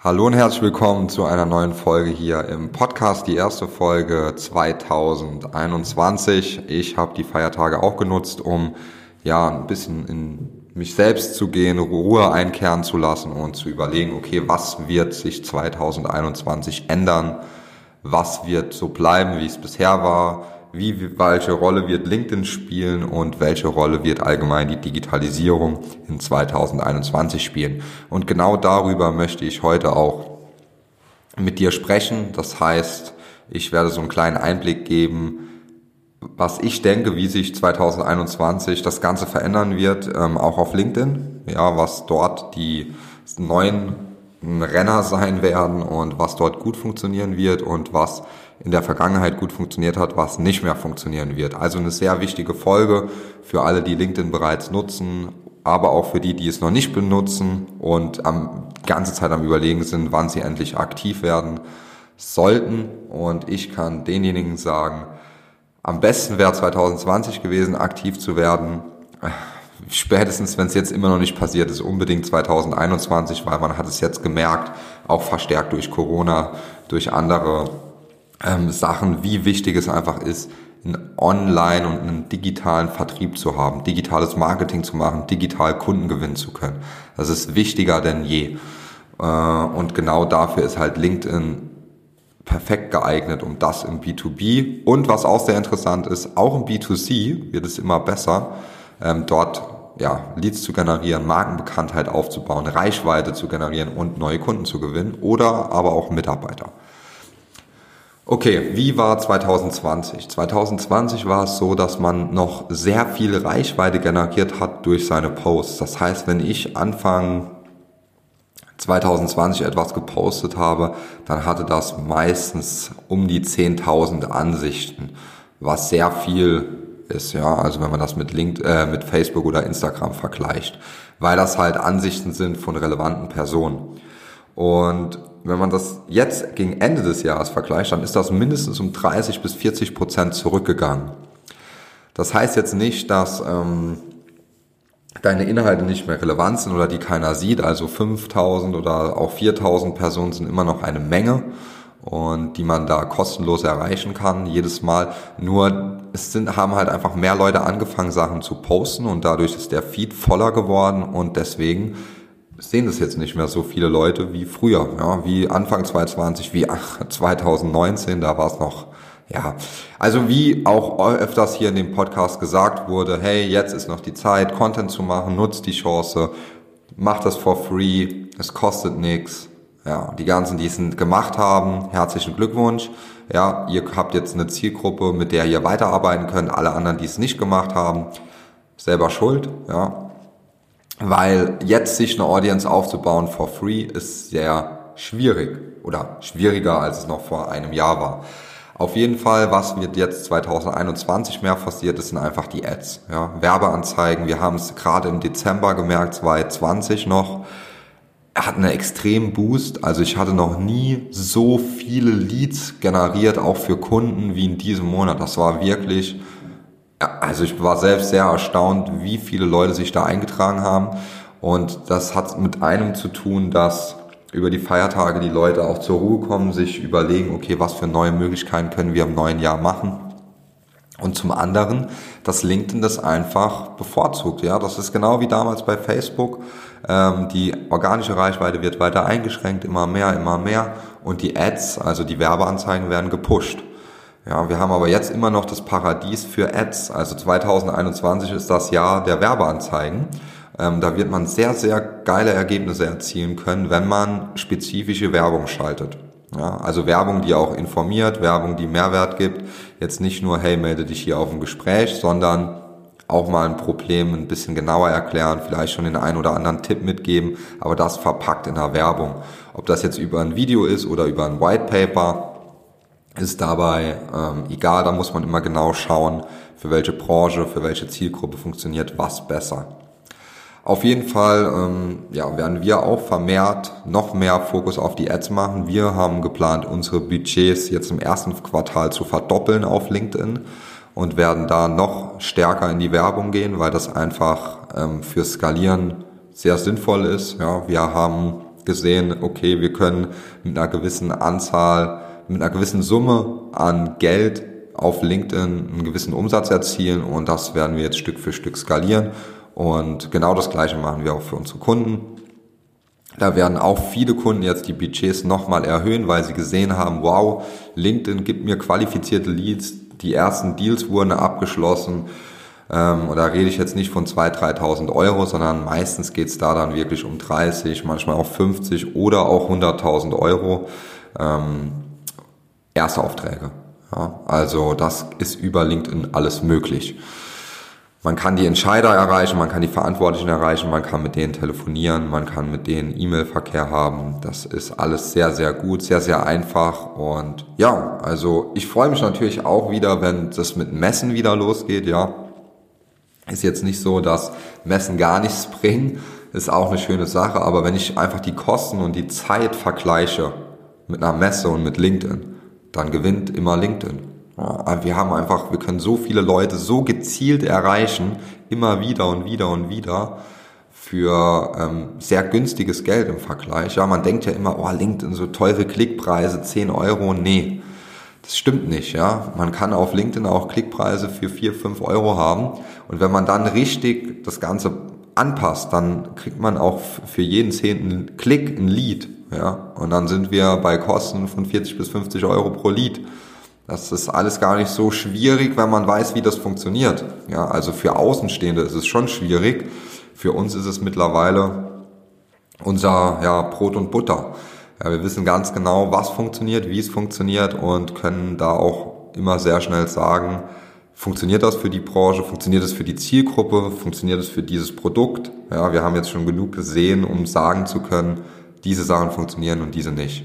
Hallo und herzlich willkommen zu einer neuen Folge hier im Podcast, die erste Folge 2021. Ich habe die Feiertage auch genutzt, um ja ein bisschen in mich selbst zu gehen, Ruhe einkehren zu lassen und zu überlegen, okay, was wird sich 2021 ändern? Was wird so bleiben, wie es bisher war? Wie, welche Rolle wird LinkedIn spielen und welche Rolle wird allgemein die Digitalisierung in 2021 spielen. Und genau darüber möchte ich heute auch mit dir sprechen. Das heißt, ich werde so einen kleinen Einblick geben, was ich denke, wie sich 2021 das Ganze verändern wird, ähm, auch auf LinkedIn. Ja, was dort die neuen Renner sein werden und was dort gut funktionieren wird und was in der Vergangenheit gut funktioniert hat, was nicht mehr funktionieren wird. Also eine sehr wichtige Folge für alle, die LinkedIn bereits nutzen, aber auch für die, die es noch nicht benutzen und am ganze Zeit am überlegen sind, wann sie endlich aktiv werden sollten. Und ich kann denjenigen sagen, am besten wäre 2020 gewesen, aktiv zu werden. Spätestens, wenn es jetzt immer noch nicht passiert ist, unbedingt 2021, weil man hat es jetzt gemerkt, auch verstärkt durch Corona, durch andere ähm, Sachen, wie wichtig es einfach ist, einen Online- und einen digitalen Vertrieb zu haben, digitales Marketing zu machen, digital Kunden gewinnen zu können. Das ist wichtiger denn je. Äh, und genau dafür ist halt LinkedIn perfekt geeignet, um das im B2B und was auch sehr interessant ist, auch im B2C wird es immer besser, ähm, dort ja, Leads zu generieren, Markenbekanntheit aufzubauen, Reichweite zu generieren und neue Kunden zu gewinnen oder aber auch Mitarbeiter. Okay, wie war 2020? 2020 war es so, dass man noch sehr viel Reichweite generiert hat durch seine Posts. Das heißt, wenn ich Anfang 2020 etwas gepostet habe, dann hatte das meistens um die 10.000 Ansichten, was sehr viel ist, ja, also wenn man das mit Link, äh, mit Facebook oder Instagram vergleicht, weil das halt Ansichten sind von relevanten Personen. Und wenn man das jetzt gegen Ende des Jahres vergleicht, dann ist das mindestens um 30 bis 40 Prozent zurückgegangen. Das heißt jetzt nicht, dass ähm, deine Inhalte nicht mehr relevant sind oder die keiner sieht. Also 5000 oder auch 4000 Personen sind immer noch eine Menge und die man da kostenlos erreichen kann jedes Mal. Nur es sind, haben halt einfach mehr Leute angefangen, Sachen zu posten und dadurch ist der Feed voller geworden und deswegen sehen das jetzt nicht mehr so viele Leute wie früher, ja, wie Anfang 2020, wie ach, 2019, da war es noch, ja, also wie auch öfters hier in dem Podcast gesagt wurde, hey, jetzt ist noch die Zeit, Content zu machen, nutzt die Chance, macht das for free, es kostet nichts, ja, die ganzen, die es gemacht haben, herzlichen Glückwunsch, ja, ihr habt jetzt eine Zielgruppe, mit der ihr weiterarbeiten könnt, alle anderen, die es nicht gemacht haben, selber schuld, ja, weil jetzt sich eine Audience aufzubauen for free ist sehr schwierig oder schwieriger, als es noch vor einem Jahr war. Auf jeden Fall, was wird jetzt 2021 mehr passiert, das sind einfach die Ads, ja, Werbeanzeigen. Wir haben es gerade im Dezember gemerkt, 2020 noch, hat einen extremen Boost. Also ich hatte noch nie so viele Leads generiert, auch für Kunden wie in diesem Monat. Das war wirklich also ich war selbst sehr erstaunt, wie viele Leute sich da eingetragen haben. Und das hat mit einem zu tun, dass über die Feiertage die Leute auch zur Ruhe kommen, sich überlegen, okay, was für neue Möglichkeiten können wir im neuen Jahr machen. Und zum anderen, dass LinkedIn das einfach bevorzugt. Ja, das ist genau wie damals bei Facebook. Ähm, die organische Reichweite wird weiter eingeschränkt, immer mehr, immer mehr. Und die Ads, also die Werbeanzeigen, werden gepusht. Ja, wir haben aber jetzt immer noch das Paradies für Ads. Also 2021 ist das Jahr der Werbeanzeigen. Ähm, da wird man sehr, sehr geile Ergebnisse erzielen können, wenn man spezifische Werbung schaltet. Ja, also Werbung, die auch informiert, Werbung, die Mehrwert gibt. Jetzt nicht nur, hey, melde dich hier auf ein Gespräch, sondern auch mal ein Problem ein bisschen genauer erklären, vielleicht schon den einen oder anderen Tipp mitgeben, aber das verpackt in der Werbung. Ob das jetzt über ein Video ist oder über ein White Paper, ist dabei ähm, egal, da muss man immer genau schauen, für welche Branche, für welche Zielgruppe funktioniert was besser. Auf jeden Fall ähm, ja, werden wir auch vermehrt noch mehr Fokus auf die Ads machen. Wir haben geplant, unsere Budgets jetzt im ersten Quartal zu verdoppeln auf LinkedIn und werden da noch stärker in die Werbung gehen, weil das einfach ähm, für Skalieren sehr sinnvoll ist. Ja, wir haben gesehen, okay, wir können mit einer gewissen Anzahl, mit einer gewissen Summe an Geld auf LinkedIn einen gewissen Umsatz erzielen und das werden wir jetzt Stück für Stück skalieren. Und genau das gleiche machen wir auch für unsere Kunden. Da werden auch viele Kunden jetzt die Budgets nochmal erhöhen, weil sie gesehen haben, wow, LinkedIn gibt mir qualifizierte Leads, die ersten Deals wurden abgeschlossen. Ähm, und da rede ich jetzt nicht von 2.000, 3.000 Euro, sondern meistens geht es da dann wirklich um 30, manchmal auch 50 oder auch 100.000 Euro ähm, erste Aufträge. Ja, also das ist über LinkedIn alles möglich. Man kann die Entscheider erreichen, man kann die Verantwortlichen erreichen, man kann mit denen telefonieren, man kann mit denen E-Mail-Verkehr haben. Das ist alles sehr, sehr gut, sehr, sehr einfach. Und ja, also ich freue mich natürlich auch wieder, wenn das mit Messen wieder losgeht, ja. Ist jetzt nicht so, dass Messen gar nichts bringen, ist auch eine schöne Sache, aber wenn ich einfach die Kosten und die Zeit vergleiche mit einer Messe und mit LinkedIn, dann gewinnt immer LinkedIn. Wir haben einfach, wir können so viele Leute so gezielt erreichen, immer wieder und wieder und wieder für ähm, sehr günstiges Geld im Vergleich. Ja, man denkt ja immer, oh, LinkedIn so teure Klickpreise, 10 Euro. Nee, das stimmt nicht. Ja, man kann auf LinkedIn auch Klickpreise für 4, 5 Euro haben. Und wenn man dann richtig das Ganze anpasst, dann kriegt man auch für jeden zehnten Klick ein Lead. Ja, und dann sind wir bei Kosten von 40 bis 50 Euro pro Lead. Das ist alles gar nicht so schwierig, wenn man weiß, wie das funktioniert. Ja, also für Außenstehende ist es schon schwierig. Für uns ist es mittlerweile unser ja, Brot und Butter. Ja, wir wissen ganz genau, was funktioniert, wie es funktioniert und können da auch immer sehr schnell sagen, funktioniert das für die Branche, funktioniert es für die Zielgruppe, funktioniert es für dieses Produkt. Ja, wir haben jetzt schon genug gesehen, um sagen zu können, diese Sachen funktionieren und diese nicht.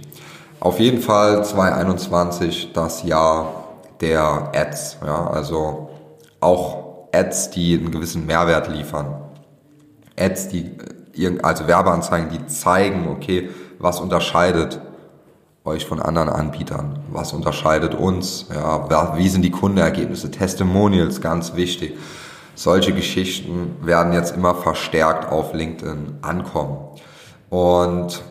Auf jeden Fall 2021 das Jahr der Ads, ja, also auch Ads, die einen gewissen Mehrwert liefern. Ads, die also Werbeanzeigen, die zeigen, okay, was unterscheidet euch von anderen Anbietern? Was unterscheidet uns? Ja, wie sind die Kundenergebnisse? Testimonials, ganz wichtig. Solche Geschichten werden jetzt immer verstärkt auf LinkedIn ankommen. Und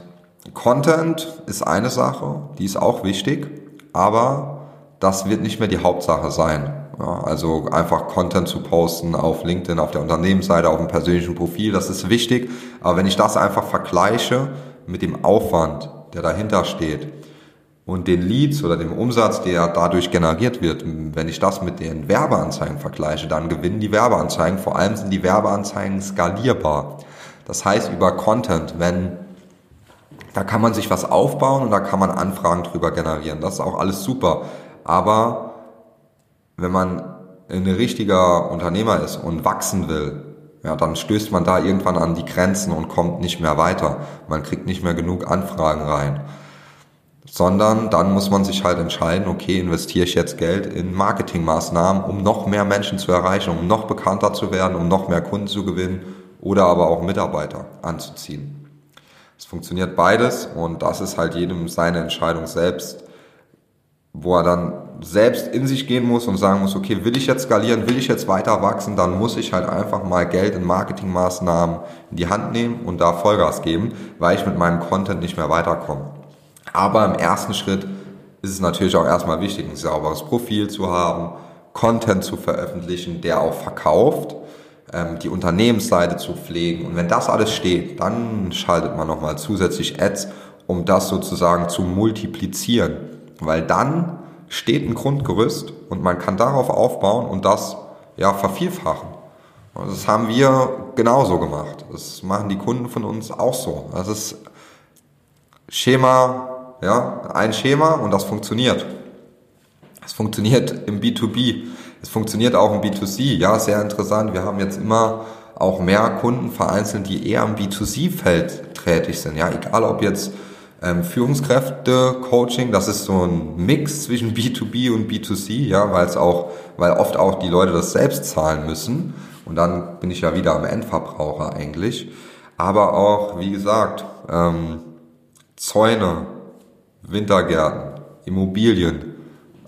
Content ist eine Sache, die ist auch wichtig, aber das wird nicht mehr die Hauptsache sein. Ja, also einfach Content zu posten auf LinkedIn, auf der Unternehmensseite, auf dem persönlichen Profil, das ist wichtig. Aber wenn ich das einfach vergleiche mit dem Aufwand, der dahinter steht und den Leads oder dem Umsatz, der dadurch generiert wird, wenn ich das mit den Werbeanzeigen vergleiche, dann gewinnen die Werbeanzeigen. Vor allem sind die Werbeanzeigen skalierbar. Das heißt über Content, wenn da kann man sich was aufbauen und da kann man Anfragen drüber generieren. Das ist auch alles super. Aber wenn man ein richtiger Unternehmer ist und wachsen will, ja, dann stößt man da irgendwann an die Grenzen und kommt nicht mehr weiter. Man kriegt nicht mehr genug Anfragen rein. Sondern dann muss man sich halt entscheiden, okay, investiere ich jetzt Geld in Marketingmaßnahmen, um noch mehr Menschen zu erreichen, um noch bekannter zu werden, um noch mehr Kunden zu gewinnen oder aber auch Mitarbeiter anzuziehen. Es funktioniert beides und das ist halt jedem seine Entscheidung selbst, wo er dann selbst in sich gehen muss und sagen muss, okay, will ich jetzt skalieren, will ich jetzt weiter wachsen, dann muss ich halt einfach mal Geld in Marketingmaßnahmen in die Hand nehmen und da Vollgas geben, weil ich mit meinem Content nicht mehr weiterkomme. Aber im ersten Schritt ist es natürlich auch erstmal wichtig, ein sauberes Profil zu haben, Content zu veröffentlichen, der auch verkauft ähm, die Unternehmensseite zu pflegen. Und wenn das alles steht, dann schaltet man nochmal zusätzlich Ads, um das sozusagen zu multiplizieren. Weil dann steht ein Grundgerüst und man kann darauf aufbauen und das ja vervielfachen. Das haben wir genauso gemacht. Das machen die Kunden von uns auch so. Das ist Schema, ja, ein Schema und das funktioniert. Es funktioniert im B2B. Es funktioniert auch im B2C. Ja, sehr interessant. Wir haben jetzt immer auch mehr Kunden vereinzelt, die eher im B2C-Feld tätig sind. Ja, egal ob jetzt ähm, Führungskräfte, Coaching, das ist so ein Mix zwischen B2B und B2C, ja, weil es auch, weil oft auch die Leute das selbst zahlen müssen. Und dann bin ich ja wieder am Endverbraucher eigentlich. Aber auch, wie gesagt, ähm, Zäune, Wintergärten, Immobilien,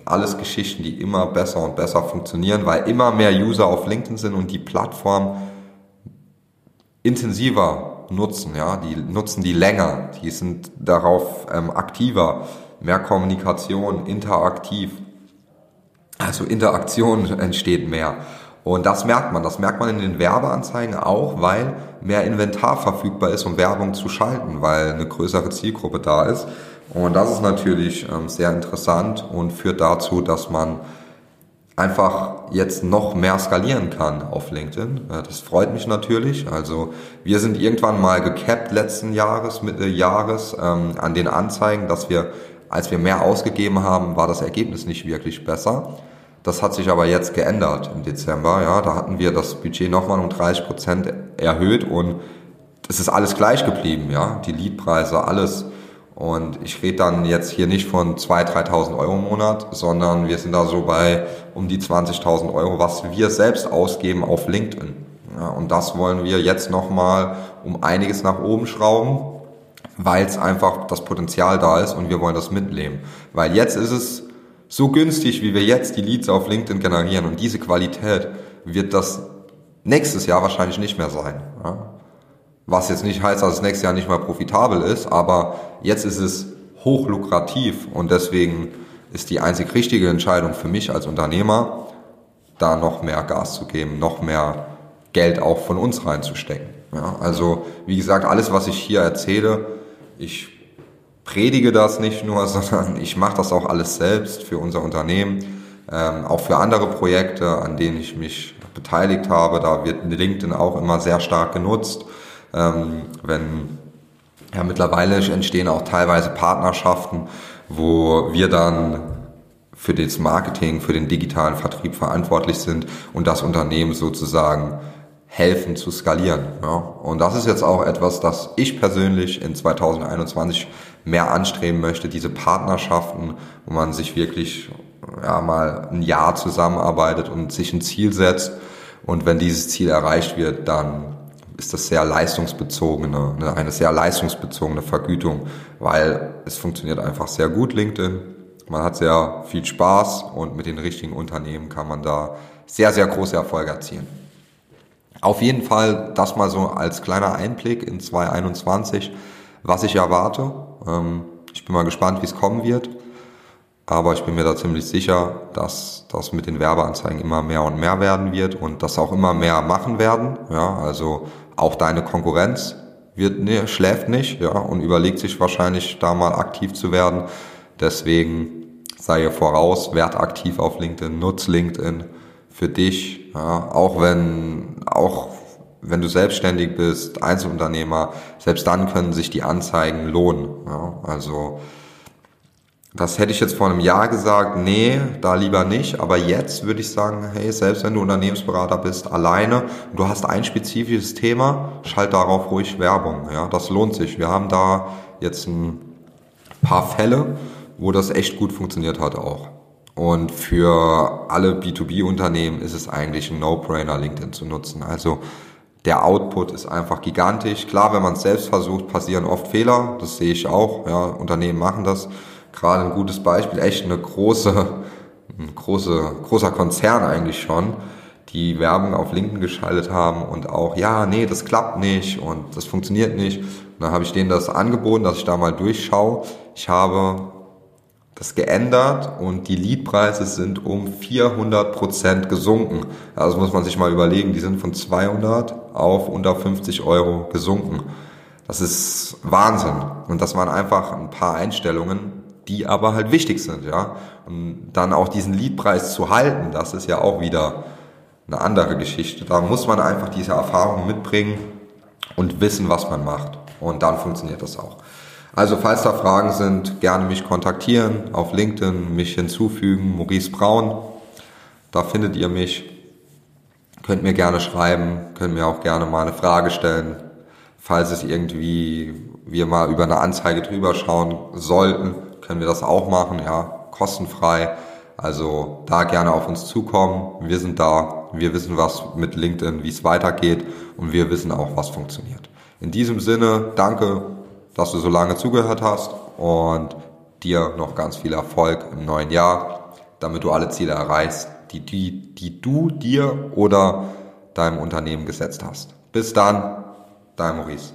alles Geschichten, die immer besser und besser funktionieren, weil immer mehr User auf LinkedIn sind und die Plattform intensiver nutzen, ja, die nutzen die länger, die sind darauf ähm, aktiver, mehr Kommunikation, interaktiv. Also Interaktion entsteht mehr. Und das merkt man. Das merkt man in den Werbeanzeigen auch, weil mehr Inventar verfügbar ist, um Werbung zu schalten, weil eine größere Zielgruppe da ist. Und das ist natürlich ähm, sehr interessant und führt dazu, dass man einfach jetzt noch mehr skalieren kann auf LinkedIn. Äh, das freut mich natürlich. Also wir sind irgendwann mal gecapped letzten Jahres, Mitte Jahres ähm, an den Anzeigen, dass wir, als wir mehr ausgegeben haben, war das Ergebnis nicht wirklich besser. Das hat sich aber jetzt geändert im Dezember. Ja, da hatten wir das Budget nochmal um 30 Prozent erhöht und es ist alles gleich geblieben. Ja, die Leadpreise, alles. Und ich rede dann jetzt hier nicht von 2.000, 3.000 Euro im Monat, sondern wir sind da so bei um die 20.000 Euro, was wir selbst ausgeben auf LinkedIn. Ja, und das wollen wir jetzt nochmal um einiges nach oben schrauben, weil es einfach das Potenzial da ist und wir wollen das mitnehmen. Weil jetzt ist es so günstig, wie wir jetzt die Leads auf LinkedIn generieren und diese Qualität wird das nächstes Jahr wahrscheinlich nicht mehr sein. Ja? Was jetzt nicht heißt, dass es nächstes Jahr nicht mehr profitabel ist, aber jetzt ist es hochlukrativ und deswegen ist die einzig richtige Entscheidung für mich als Unternehmer, da noch mehr Gas zu geben, noch mehr Geld auch von uns reinzustecken. Ja, also wie gesagt, alles, was ich hier erzähle, ich predige das nicht nur, sondern ich mache das auch alles selbst für unser Unternehmen, ähm, auch für andere Projekte, an denen ich mich beteiligt habe. Da wird LinkedIn auch immer sehr stark genutzt. Ähm, wenn ja, mittlerweile entstehen auch teilweise Partnerschaften, wo wir dann für das Marketing, für den digitalen Vertrieb verantwortlich sind und das Unternehmen sozusagen helfen zu skalieren. Ja. Und das ist jetzt auch etwas, das ich persönlich in 2021 mehr anstreben möchte, diese Partnerschaften, wo man sich wirklich ja, mal ein Jahr zusammenarbeitet und sich ein Ziel setzt. Und wenn dieses Ziel erreicht wird, dann ist das sehr leistungsbezogene, ne, eine sehr leistungsbezogene Vergütung, weil es funktioniert einfach sehr gut, LinkedIn. Man hat sehr viel Spaß und mit den richtigen Unternehmen kann man da sehr, sehr große Erfolge erzielen. Auf jeden Fall das mal so als kleiner Einblick in 2021, was ich erwarte. Ähm, ich bin mal gespannt, wie es kommen wird. Aber ich bin mir da ziemlich sicher, dass das mit den Werbeanzeigen immer mehr und mehr werden wird und das auch immer mehr machen werden. Ja, also auch deine Konkurrenz wird, nee, schläft nicht, ja, und überlegt sich wahrscheinlich da mal aktiv zu werden. Deswegen sei ihr voraus, werd aktiv auf LinkedIn, nutz LinkedIn für dich, ja, auch wenn, auch wenn du selbstständig bist, Einzelunternehmer, selbst dann können sich die Anzeigen lohnen, ja, also, das hätte ich jetzt vor einem Jahr gesagt, nee, da lieber nicht. Aber jetzt würde ich sagen, hey, selbst wenn du Unternehmensberater bist, alleine, du hast ein spezifisches Thema, schalt darauf ruhig Werbung. Ja, das lohnt sich. Wir haben da jetzt ein paar Fälle, wo das echt gut funktioniert hat auch. Und für alle B2B-Unternehmen ist es eigentlich ein No-Brainer, LinkedIn zu nutzen. Also der Output ist einfach gigantisch. Klar, wenn man es selbst versucht, passieren oft Fehler. Das sehe ich auch. Ja, Unternehmen machen das gerade ein gutes Beispiel, echt eine große, ein große, großer Konzern eigentlich schon, die Werbung auf LinkedIn geschaltet haben und auch, ja, nee, das klappt nicht und das funktioniert nicht. Und dann habe ich denen das angeboten, dass ich da mal durchschaue. Ich habe das geändert und die Leadpreise sind um 400 Prozent gesunken. Also muss man sich mal überlegen, die sind von 200 auf unter 50 Euro gesunken. Das ist Wahnsinn. Und das waren einfach ein paar Einstellungen, die aber halt wichtig sind, ja. Und dann auch diesen Liedpreis zu halten, das ist ja auch wieder eine andere Geschichte. Da muss man einfach diese Erfahrung mitbringen und wissen, was man macht. Und dann funktioniert das auch. Also falls da Fragen sind, gerne mich kontaktieren, auf LinkedIn mich hinzufügen, Maurice Braun. Da findet ihr mich. Könnt mir gerne schreiben, könnt mir auch gerne mal eine Frage stellen, falls es irgendwie wir mal über eine Anzeige drüber schauen sollten können wir das auch machen, ja, kostenfrei. Also da gerne auf uns zukommen. Wir sind da. Wir wissen was mit LinkedIn, wie es weitergeht und wir wissen auch, was funktioniert. In diesem Sinne, danke, dass du so lange zugehört hast und dir noch ganz viel Erfolg im neuen Jahr, damit du alle Ziele erreichst, die, die, die du dir oder deinem Unternehmen gesetzt hast. Bis dann, dein Maurice.